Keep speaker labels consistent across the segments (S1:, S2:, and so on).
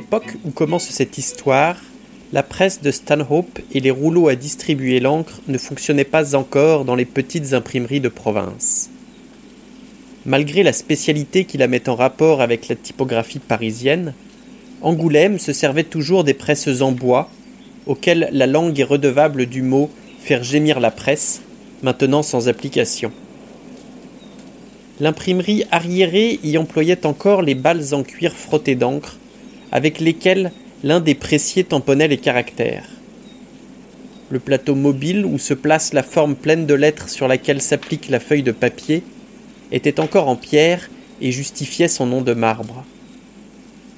S1: l'époque où commence cette histoire, la presse de Stanhope et les rouleaux à distribuer l'encre ne fonctionnaient pas encore dans les petites imprimeries de province. Malgré la spécialité qui la met en rapport avec la typographie parisienne, Angoulême se servait toujours des presses en bois, auxquelles la langue est redevable du mot faire gémir la presse, maintenant sans application. L'imprimerie arriérée y employait encore les balles en cuir frottées d'encre, avec lesquelles l'un des pressiers tamponnait les caractères. Le plateau mobile où se place la forme pleine de lettres sur laquelle s'applique la feuille de papier était encore en pierre et justifiait son nom de marbre.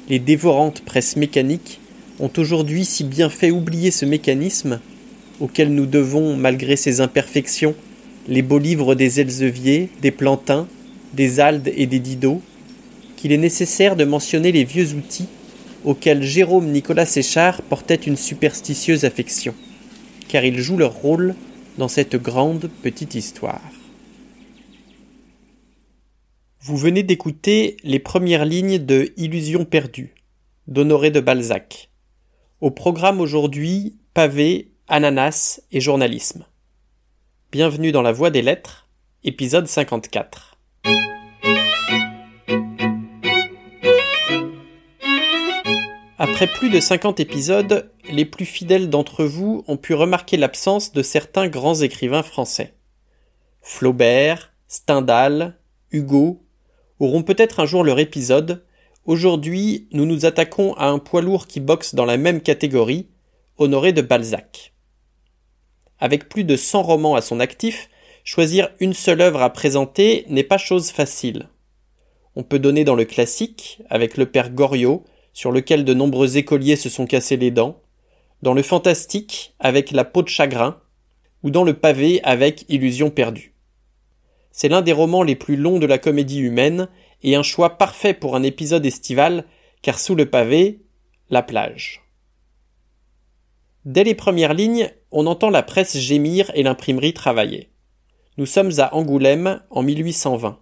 S1: Les dévorantes presses mécaniques ont aujourd'hui si bien fait oublier ce mécanisme, auquel nous devons, malgré ses imperfections, les beaux livres des Elsevier, des Plantins, des Aldes et des Didot, qu'il est nécessaire de mentionner les vieux outils auxquels Jérôme Nicolas Séchard portait une superstitieuse affection, car ils jouent leur rôle dans cette grande petite histoire. Vous venez d'écouter les premières lignes de Illusion perdue d'Honoré de Balzac. Au programme aujourd'hui, pavé, ananas et journalisme. Bienvenue dans la Voie des Lettres, épisode 54. Après plus de 50 épisodes, les plus fidèles d'entre vous ont pu remarquer l'absence de certains grands écrivains français. Flaubert, Stendhal, Hugo, auront peut-être un jour leur épisode. Aujourd'hui, nous nous attaquons à un poids lourd qui boxe dans la même catégorie, Honoré de Balzac. Avec plus de 100 romans à son actif, choisir une seule œuvre à présenter n'est pas chose facile. On peut donner dans le classique, avec le père Goriot, sur lequel de nombreux écoliers se sont cassés les dents, dans le fantastique, avec la peau de chagrin, ou dans le pavé avec Illusion perdue. C'est l'un des romans les plus longs de la comédie humaine et un choix parfait pour un épisode estival car sous le pavé, la plage. Dès les premières lignes, on entend la presse gémir et l'imprimerie travailler. Nous sommes à Angoulême en 1820.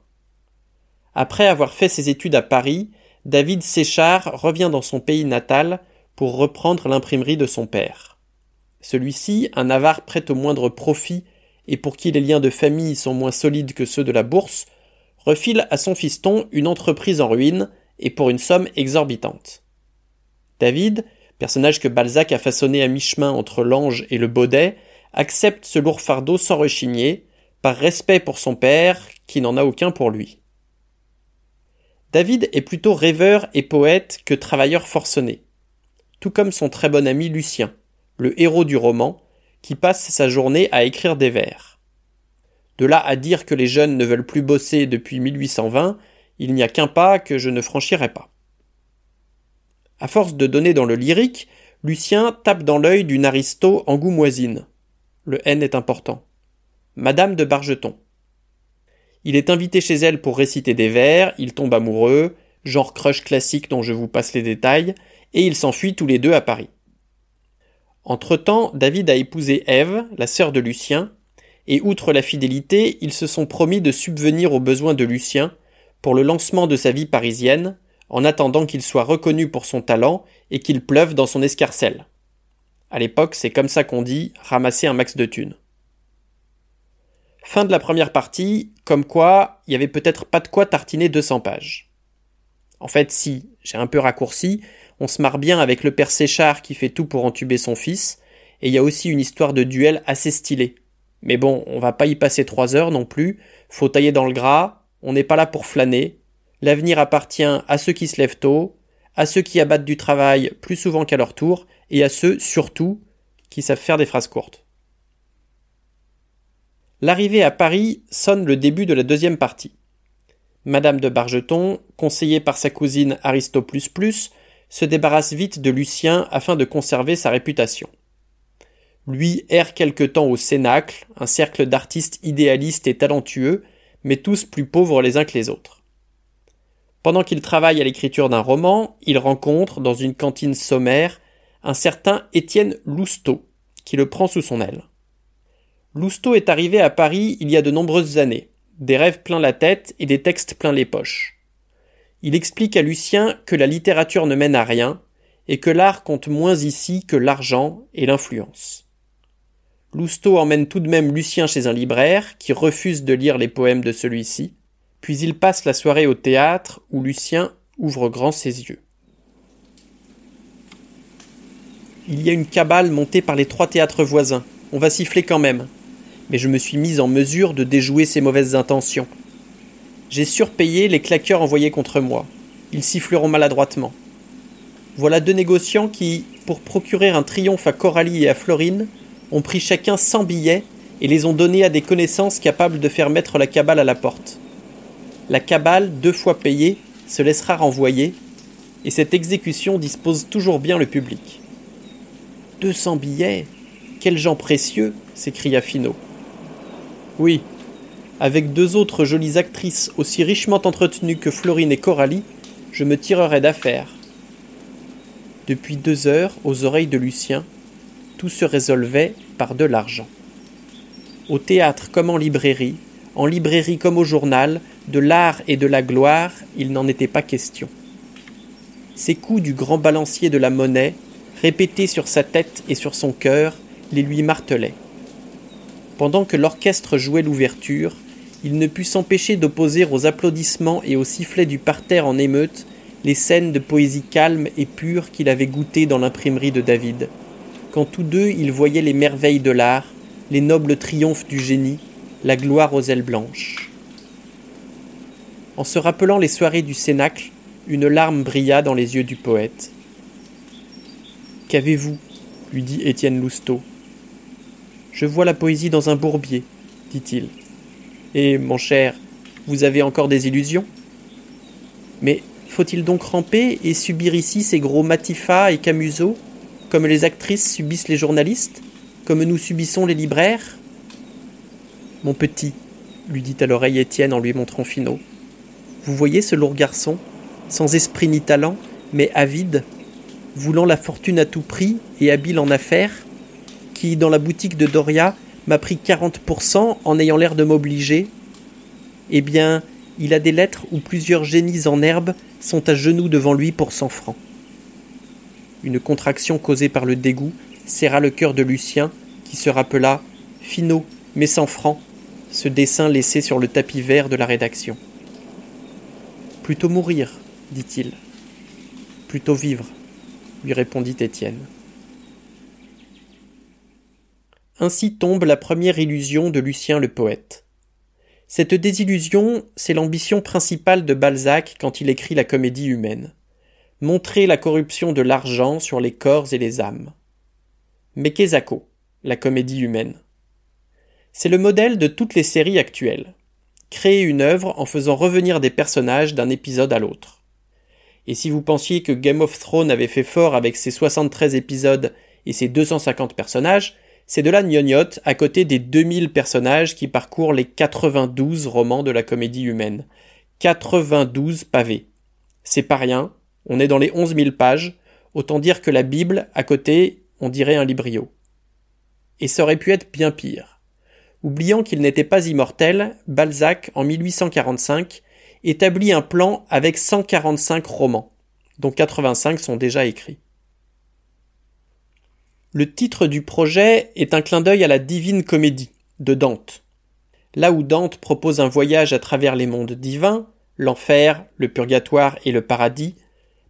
S1: Après avoir fait ses études à Paris, David Séchard revient dans son pays natal pour reprendre l'imprimerie de son père. Celui-ci, un avare prêt au moindre profit et pour qui les liens de famille sont moins solides que ceux de la bourse, refile à son fiston une entreprise en ruine et pour une somme exorbitante. David, personnage que Balzac a façonné à mi-chemin entre l'ange et le baudet, accepte ce lourd fardeau sans rechigner, par respect pour son père, qui n'en a aucun pour lui. David est plutôt rêveur et poète que travailleur forcené, tout comme son très bon ami Lucien, le héros du roman, qui passe sa journée à écrire des vers. De là à dire que les jeunes ne veulent plus bosser depuis 1820, il n'y a qu'un pas que je ne franchirai pas. À force de donner dans le lyrique, Lucien tape dans l'œil d'une aristo angoumoisine. Le N est important. Madame de Bargeton. Il est invité chez elle pour réciter des vers, il tombe amoureux, genre crush classique dont je vous passe les détails, et ils s'enfuient tous les deux à Paris. Entre-temps, David a épousé Ève, la sœur de Lucien, et outre la fidélité, ils se sont promis de subvenir aux besoins de Lucien pour le lancement de sa vie parisienne, en attendant qu'il soit reconnu pour son talent et qu'il pleuve dans son escarcelle. À l'époque, c'est comme ça qu'on dit ramasser un max de thunes. Fin de la première partie, comme quoi, il y avait peut-être pas de quoi tartiner 200 pages. En fait, si, j'ai un peu raccourci, on se marre bien avec le père Séchard qui fait tout pour entuber son fils, et il y a aussi une histoire de duel assez stylée. Mais bon, on va pas y passer trois heures non plus, faut tailler dans le gras, on n'est pas là pour flâner, l'avenir appartient à ceux qui se lèvent tôt, à ceux qui abattent du travail plus souvent qu'à leur tour, et à ceux, surtout, qui savent faire des phrases courtes. L'arrivée à Paris sonne le début de la deuxième partie. Madame de Bargeton, conseillée par sa cousine Aristo se débarrasse vite de Lucien afin de conserver sa réputation. Lui erre quelque temps au Cénacle, un cercle d'artistes idéalistes et talentueux, mais tous plus pauvres les uns que les autres. Pendant qu'il travaille à l'écriture d'un roman, il rencontre, dans une cantine sommaire, un certain Étienne Lousteau, qui le prend sous son aile. Lousteau est arrivé à Paris il y a de nombreuses années, des rêves plein la tête et des textes plein les poches. Il explique à Lucien que la littérature ne mène à rien, et que l'art compte moins ici que l'argent et l'influence. Lousteau emmène tout de même Lucien chez un libraire, qui refuse de lire les poèmes de celui-ci, puis il passe la soirée au théâtre, où Lucien ouvre grand ses yeux. Il y a une cabale montée par les trois théâtres voisins. On va siffler quand même. Mais je me suis mis en mesure de déjouer ces mauvaises intentions. J'ai surpayé les claqueurs envoyés contre moi. Ils siffleront maladroitement. Voilà deux négociants qui, pour procurer un triomphe à Coralie et à Florine, ont pris chacun cent billets et les ont donnés à des connaissances capables de faire mettre la cabale à la porte. La cabale, deux fois payée, se laissera renvoyer, et cette exécution dispose toujours bien le public. Deux cents billets? Quels gens précieux s'écria Finot. Oui, avec deux autres jolies actrices aussi richement entretenues que Florine et Coralie, je me tirerai d'affaire. Depuis deux heures, aux oreilles de Lucien, tout se résolvait par de l'argent. Au théâtre comme en librairie, en librairie comme au journal, de l'art et de la gloire, il n'en était pas question. Ces coups du grand balancier de la monnaie, répétés sur sa tête et sur son cœur, les lui martelaient. Pendant que l'orchestre jouait l'ouverture, il ne put s'empêcher d'opposer aux applaudissements et aux sifflets du parterre en émeute les scènes de poésie calme et pure qu'il avait goûtées dans l'imprimerie de David quand tous deux ils voyaient les merveilles de l'art, les nobles triomphes du génie, la gloire aux ailes blanches. En se rappelant les soirées du Cénacle, une larme brilla dans les yeux du poète. Qu'avez-vous? lui dit Étienne Lousteau. Je vois la poésie dans un bourbier, dit-il. Et, mon cher, vous avez encore des illusions? Mais faut-il donc ramper et subir ici ces gros Matifat et Camusot comme les actrices subissent les journalistes, comme nous subissons les libraires? Mon petit, lui dit à l'oreille Étienne en lui montrant Finot, vous voyez ce lourd garçon, sans esprit ni talent, mais avide, voulant la fortune à tout prix et habile en affaires, qui, dans la boutique de Doria, m'a pris 40% en ayant l'air de m'obliger Eh bien, il a des lettres où plusieurs génies en herbe sont à genoux devant lui pour cent francs. Une contraction causée par le dégoût serra le cœur de Lucien, qui se rappela, finot, mais sans francs, ce dessin laissé sur le tapis vert de la rédaction. Plutôt mourir, dit-il. Plutôt vivre, lui répondit Étienne. Ainsi tombe la première illusion de Lucien le poète. Cette désillusion, c'est l'ambition principale de Balzac quand il écrit la comédie humaine montrer la corruption de l'argent sur les corps et les âmes. Mekezako, la comédie humaine. C'est le modèle de toutes les séries actuelles. Créer une œuvre en faisant revenir des personnages d'un épisode à l'autre. Et si vous pensiez que Game of Thrones avait fait fort avec ses 73 épisodes et ses 250 personnages, c'est de la gnognotte à côté des 2000 personnages qui parcourent les 92 romans de la comédie humaine. 92 pavés. C'est pas rien, on est dans les onze mille pages, autant dire que la Bible, à côté, on dirait un librio. Et ça aurait pu être bien pire. Oubliant qu'il n'était pas immortel, Balzac, en 1845, établit un plan avec 145 romans, dont 85 sont déjà écrits. Le titre du projet est un clin d'œil à la Divine Comédie de Dante. Là où Dante propose un voyage à travers les mondes divins, l'enfer, le purgatoire et le paradis,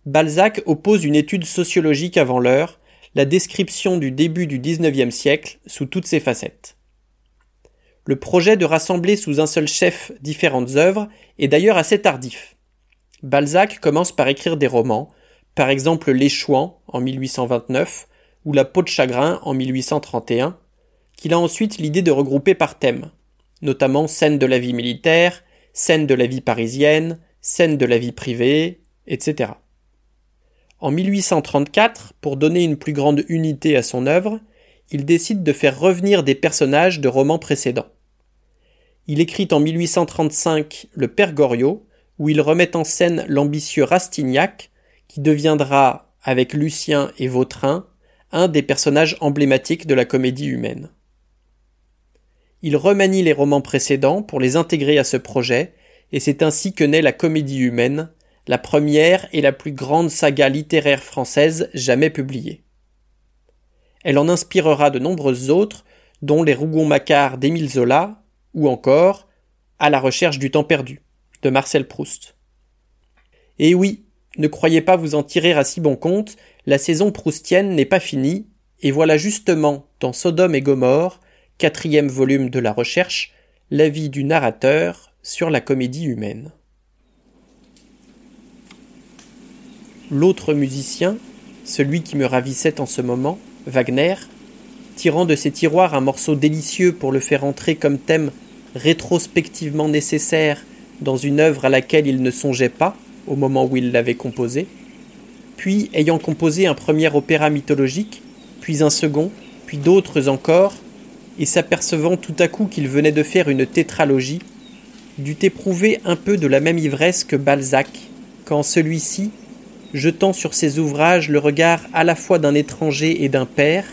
S1: Balzac oppose une étude sociologique avant l'heure, la description du début du XIXe siècle sous toutes ses facettes. Le projet de rassembler sous un seul chef différentes œuvres est d'ailleurs assez tardif. Balzac commence par écrire des romans, par exemple L'Échouan en 1829 ou La peau de chagrin en 1831, qu'il a ensuite l'idée de regrouper par thème, notamment scènes de la vie militaire, scènes de la vie parisienne, scènes de la vie privée, etc. En 1834, pour donner une plus grande unité à son œuvre, il décide de faire revenir des personnages de romans précédents. Il écrit en 1835 Le Père Goriot, où il remet en scène l'ambitieux Rastignac, qui deviendra, avec Lucien et Vautrin, un des personnages emblématiques de la comédie humaine. Il remanie les romans précédents pour les intégrer à ce projet, et c'est ainsi que naît la comédie humaine, la première et la plus grande saga littéraire française jamais publiée. Elle en inspirera de nombreuses autres, dont Les Rougon-Macquart d'Émile Zola, ou encore À la recherche du temps perdu, de Marcel Proust. Et oui, ne croyez pas vous en tirer à si bon compte, la saison proustienne n'est pas finie, et voilà justement, dans Sodome et Gomorre, quatrième volume de la recherche, l'avis du narrateur sur la comédie humaine. L'autre musicien, celui qui me ravissait en ce moment, Wagner, tirant de ses tiroirs un morceau délicieux pour le faire entrer comme thème rétrospectivement nécessaire dans une œuvre à laquelle il ne songeait pas au moment où il l'avait composée, puis ayant composé un premier opéra mythologique, puis un second, puis d'autres encore, et s'apercevant tout à coup qu'il venait de faire une tétralogie, dut éprouver un peu de la même ivresse que Balzac, quand celui-ci, jetant sur ses ouvrages le regard à la fois d'un étranger et d'un père,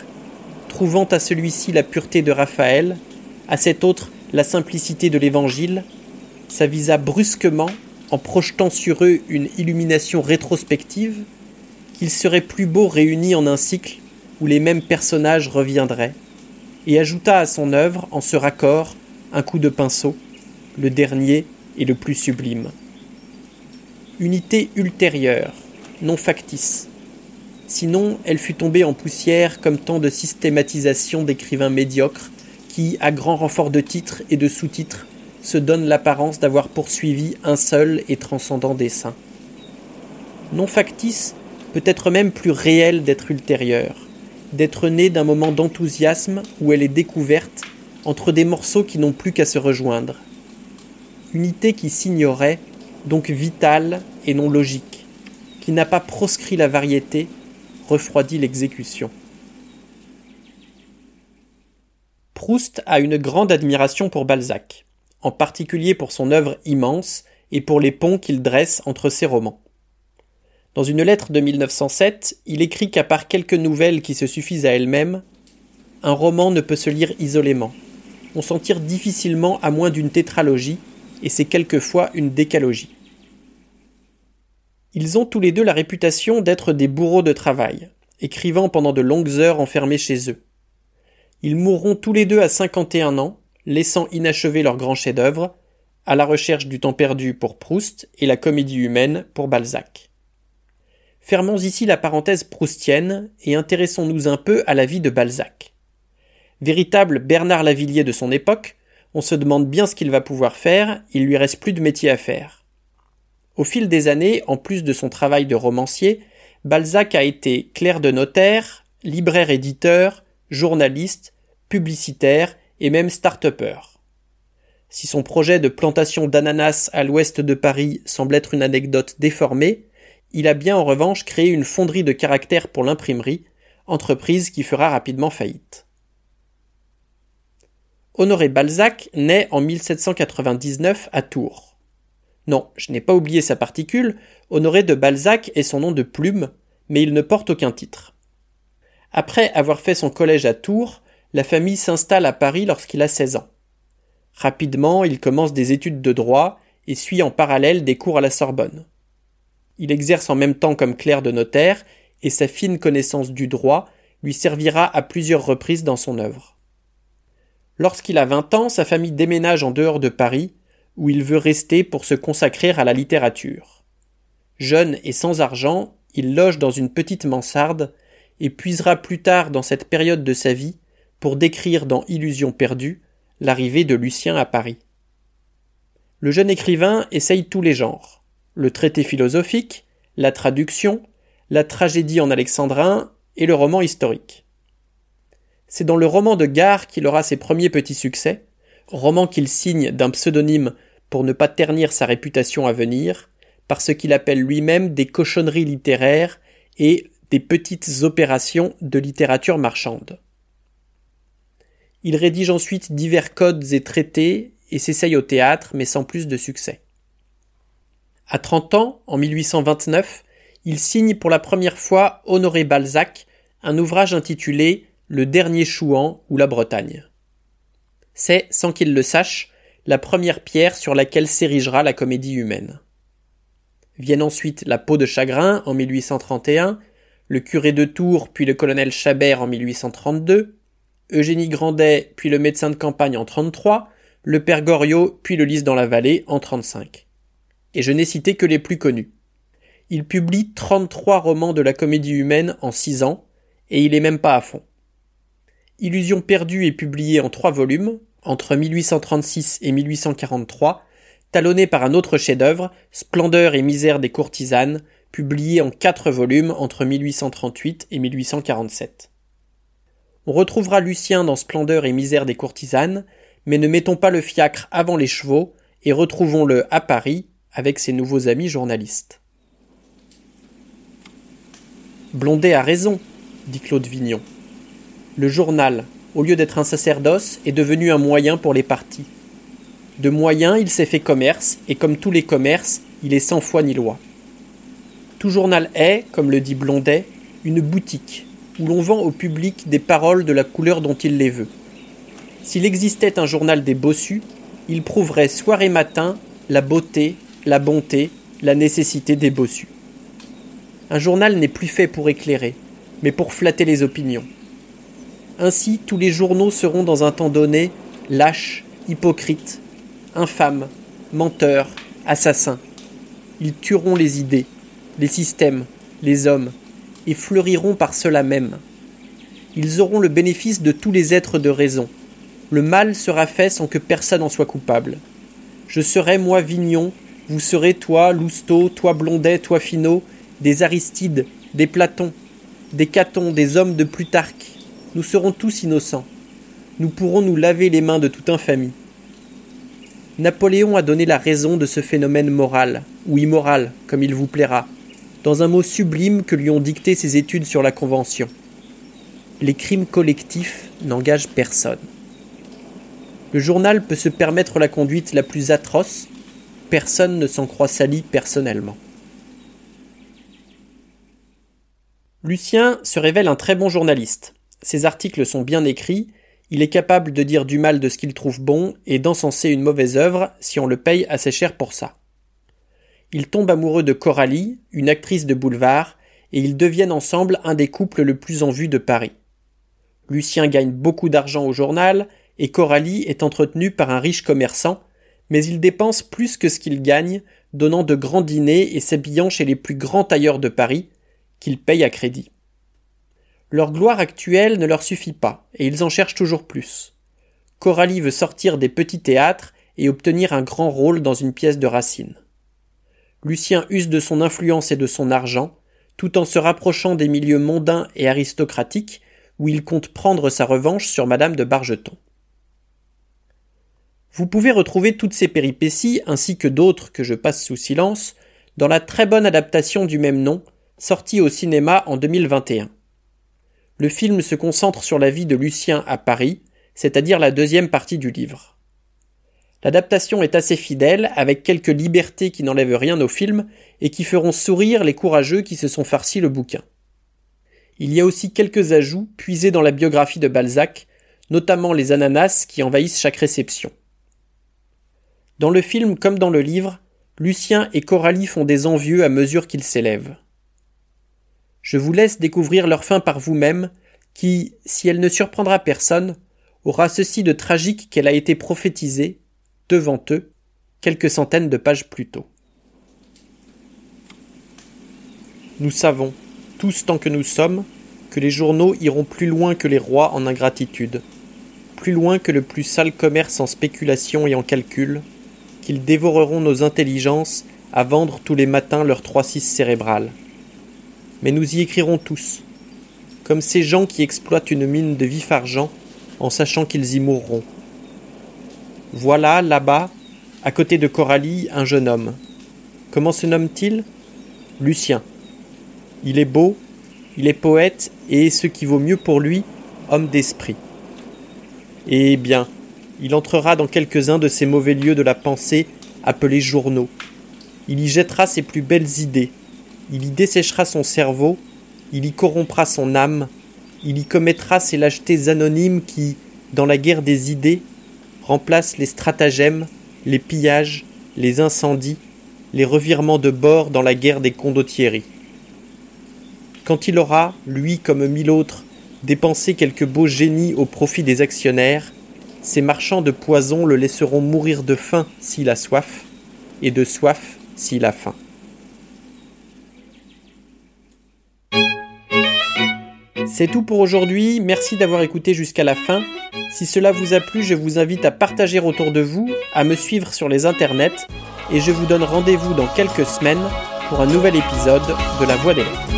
S1: trouvant à celui-ci la pureté de Raphaël, à cet autre la simplicité de l'Évangile, s'avisa brusquement, en projetant sur eux une illumination rétrospective, qu'il serait plus beau réunis en un cycle où les mêmes personnages reviendraient, et ajouta à son œuvre, en ce raccord, un coup de pinceau, le dernier et le plus sublime. Unité ultérieure, non factice. Sinon, elle fut tombée en poussière comme tant de systématisation d'écrivains médiocres qui, à grand renfort de titres et de sous-titres, se donnent l'apparence d'avoir poursuivi un seul et transcendant dessein. Non factice, peut-être même plus réel d'être ultérieure, d'être née d'un moment d'enthousiasme où elle est découverte entre des morceaux qui n'ont plus qu'à se rejoindre. Unité qui s'ignorait, donc vitale et non logique qui n'a pas proscrit la variété, refroidit l'exécution. Proust a une grande admiration pour Balzac, en particulier pour son œuvre immense et pour les ponts qu'il dresse entre ses romans. Dans une lettre de 1907, il écrit qu'à part quelques nouvelles qui se suffisent à elles-mêmes, un roman ne peut se lire isolément. On s'en tire difficilement à moins d'une tétralogie, et c'est quelquefois une décalogie. Ils ont tous les deux la réputation d'être des bourreaux de travail, écrivant pendant de longues heures enfermés chez eux. Ils mourront tous les deux à cinquante et un ans, laissant inachevé leur grand chef-d'œuvre, à la recherche du temps perdu pour Proust et la comédie humaine pour Balzac. Fermons ici la parenthèse proustienne et intéressons-nous un peu à la vie de Balzac. Véritable Bernard Lavillier de son époque, on se demande bien ce qu'il va pouvoir faire, il lui reste plus de métier à faire. Au fil des années, en plus de son travail de romancier, Balzac a été clerc de notaire, libraire-éditeur, journaliste, publicitaire et même start-upper. Si son projet de plantation d'ananas à l'ouest de Paris semble être une anecdote déformée, il a bien en revanche créé une fonderie de caractères pour l'imprimerie, entreprise qui fera rapidement faillite. Honoré Balzac naît en 1799 à Tours. Non, je n'ai pas oublié sa particule, Honoré de Balzac est son nom de plume, mais il ne porte aucun titre. Après avoir fait son collège à Tours, la famille s'installe à Paris lorsqu'il a 16 ans. Rapidement, il commence des études de droit et suit en parallèle des cours à la Sorbonne. Il exerce en même temps comme clerc de notaire et sa fine connaissance du droit lui servira à plusieurs reprises dans son œuvre. Lorsqu'il a 20 ans, sa famille déménage en dehors de Paris où il veut rester pour se consacrer à la littérature. Jeune et sans argent, il loge dans une petite mansarde et puisera plus tard dans cette période de sa vie pour décrire dans Illusion perdue l'arrivée de Lucien à Paris. Le jeune écrivain essaye tous les genres le traité philosophique, la traduction, la tragédie en alexandrin et le roman historique. C'est dans le roman de gare qu'il aura ses premiers petits succès, roman qu'il signe d'un pseudonyme pour ne pas ternir sa réputation à venir, par ce qu'il appelle lui-même des cochonneries littéraires et des petites opérations de littérature marchande. Il rédige ensuite divers codes et traités et s'essaye au théâtre, mais sans plus de succès. À 30 ans, en 1829, il signe pour la première fois Honoré Balzac, un ouvrage intitulé Le dernier Chouan ou la Bretagne. C'est, sans qu'il le sache, la première pierre sur laquelle s'érigera la comédie humaine. Viennent ensuite La peau de chagrin en 1831, Le curé de Tours puis le colonel Chabert en 1832, Eugénie Grandet puis le médecin de campagne en 33, le père Goriot puis le lys dans la vallée en 35. Et je n'ai cité que les plus connus. Il publie 33 romans de la comédie humaine en 6 ans, et il est même pas à fond. Illusion perdue est publié en trois volumes, entre 1836 et 1843, talonné par un autre chef-d'œuvre, Splendeur et misère des courtisanes, publié en quatre volumes entre 1838 et 1847. On retrouvera Lucien dans Splendeur et misère des courtisanes, mais ne mettons pas le fiacre avant les chevaux et retrouvons-le à Paris avec ses nouveaux amis journalistes. Blondet a raison, dit Claude Vignon. Le journal, au lieu d'être un sacerdoce, est devenu un moyen pour les partis. De moyen, il s'est fait commerce, et comme tous les commerces, il est sans foi ni loi. Tout journal est, comme le dit Blondet, une boutique, où l'on vend au public des paroles de la couleur dont il les veut. S'il existait un journal des bossus, il prouverait soir et matin la beauté, la bonté, la nécessité des bossus. Un journal n'est plus fait pour éclairer, mais pour flatter les opinions. Ainsi, tous les journaux seront dans un temps donné lâches, hypocrites, infâmes, menteurs, assassins. Ils tueront les idées, les systèmes, les hommes, et fleuriront par cela même. Ils auront le bénéfice de tous les êtres de raison. Le mal sera fait sans que personne en soit coupable. Je serai moi Vignon, vous serez toi Lousteau, toi Blondet, toi Finot, des Aristides, des Platons, des Catons, des hommes de Plutarque, nous serons tous innocents. Nous pourrons nous laver les mains de toute infamie. Napoléon a donné la raison de ce phénomène moral, ou immoral, comme il vous plaira, dans un mot sublime que lui ont dicté ses études sur la Convention. Les crimes collectifs n'engagent personne. Le journal peut se permettre la conduite la plus atroce, personne ne s'en croit sali personnellement. Lucien se révèle un très bon journaliste. Ses articles sont bien écrits, il est capable de dire du mal de ce qu'il trouve bon et d'encenser une mauvaise œuvre si on le paye assez cher pour ça. Il tombe amoureux de Coralie, une actrice de boulevard, et ils deviennent ensemble un des couples le plus en vue de Paris. Lucien gagne beaucoup d'argent au journal, et Coralie est entretenue par un riche commerçant, mais il dépense plus que ce qu'il gagne, donnant de grands dîners et s'habillant chez les plus grands tailleurs de Paris, qu'il paye à crédit. Leur gloire actuelle ne leur suffit pas, et ils en cherchent toujours plus. Coralie veut sortir des petits théâtres et obtenir un grand rôle dans une pièce de Racine. Lucien use de son influence et de son argent, tout en se rapprochant des milieux mondains et aristocratiques où il compte prendre sa revanche sur Madame de Bargeton. Vous pouvez retrouver toutes ces péripéties ainsi que d'autres que je passe sous silence dans la très bonne adaptation du même nom, sortie au cinéma en 2021 le film se concentre sur la vie de Lucien à Paris, c'est-à-dire la deuxième partie du livre. L'adaptation est assez fidèle, avec quelques libertés qui n'enlèvent rien au film et qui feront sourire les courageux qui se sont farcis le bouquin. Il y a aussi quelques ajouts puisés dans la biographie de Balzac, notamment les ananas qui envahissent chaque réception. Dans le film comme dans le livre, Lucien et Coralie font des envieux à mesure qu'ils s'élèvent. Je vous laisse découvrir leur fin par vous-même, qui, si elle ne surprendra personne, aura ceci de tragique qu'elle a été prophétisée, devant eux, quelques centaines de pages plus tôt. Nous savons, tous tant que nous sommes, que les journaux iront plus loin que les rois en ingratitude, plus loin que le plus sale commerce en spéculation et en calcul, qu'ils dévoreront nos intelligences à vendre tous les matins leurs trois six cérébrales mais nous y écrirons tous, comme ces gens qui exploitent une mine de vif argent en sachant qu'ils y mourront. Voilà, là-bas, à côté de Coralie, un jeune homme. Comment se nomme-t-il? Lucien. Il est beau, il est poète et, ce qui vaut mieux pour lui, homme d'esprit. Eh bien, il entrera dans quelques-uns de ces mauvais lieux de la pensée appelés journaux. Il y jettera ses plus belles idées, il y desséchera son cerveau, il y corrompra son âme, il y commettra ces lâchetés anonymes qui, dans la guerre des idées, remplacent les stratagèmes, les pillages, les incendies, les revirements de bord dans la guerre des condottieri. Quand il aura, lui comme mille autres, dépensé quelques beaux génies au profit des actionnaires, ces marchands de poison le laisseront mourir de faim s'il a soif, et de soif s'il a faim. C'est tout pour aujourd'hui, merci d'avoir écouté jusqu'à la fin. Si cela vous a plu, je vous invite à partager autour de vous, à me suivre sur les internets, et je vous donne rendez-vous dans quelques semaines pour un nouvel épisode de La Voix des Lettres.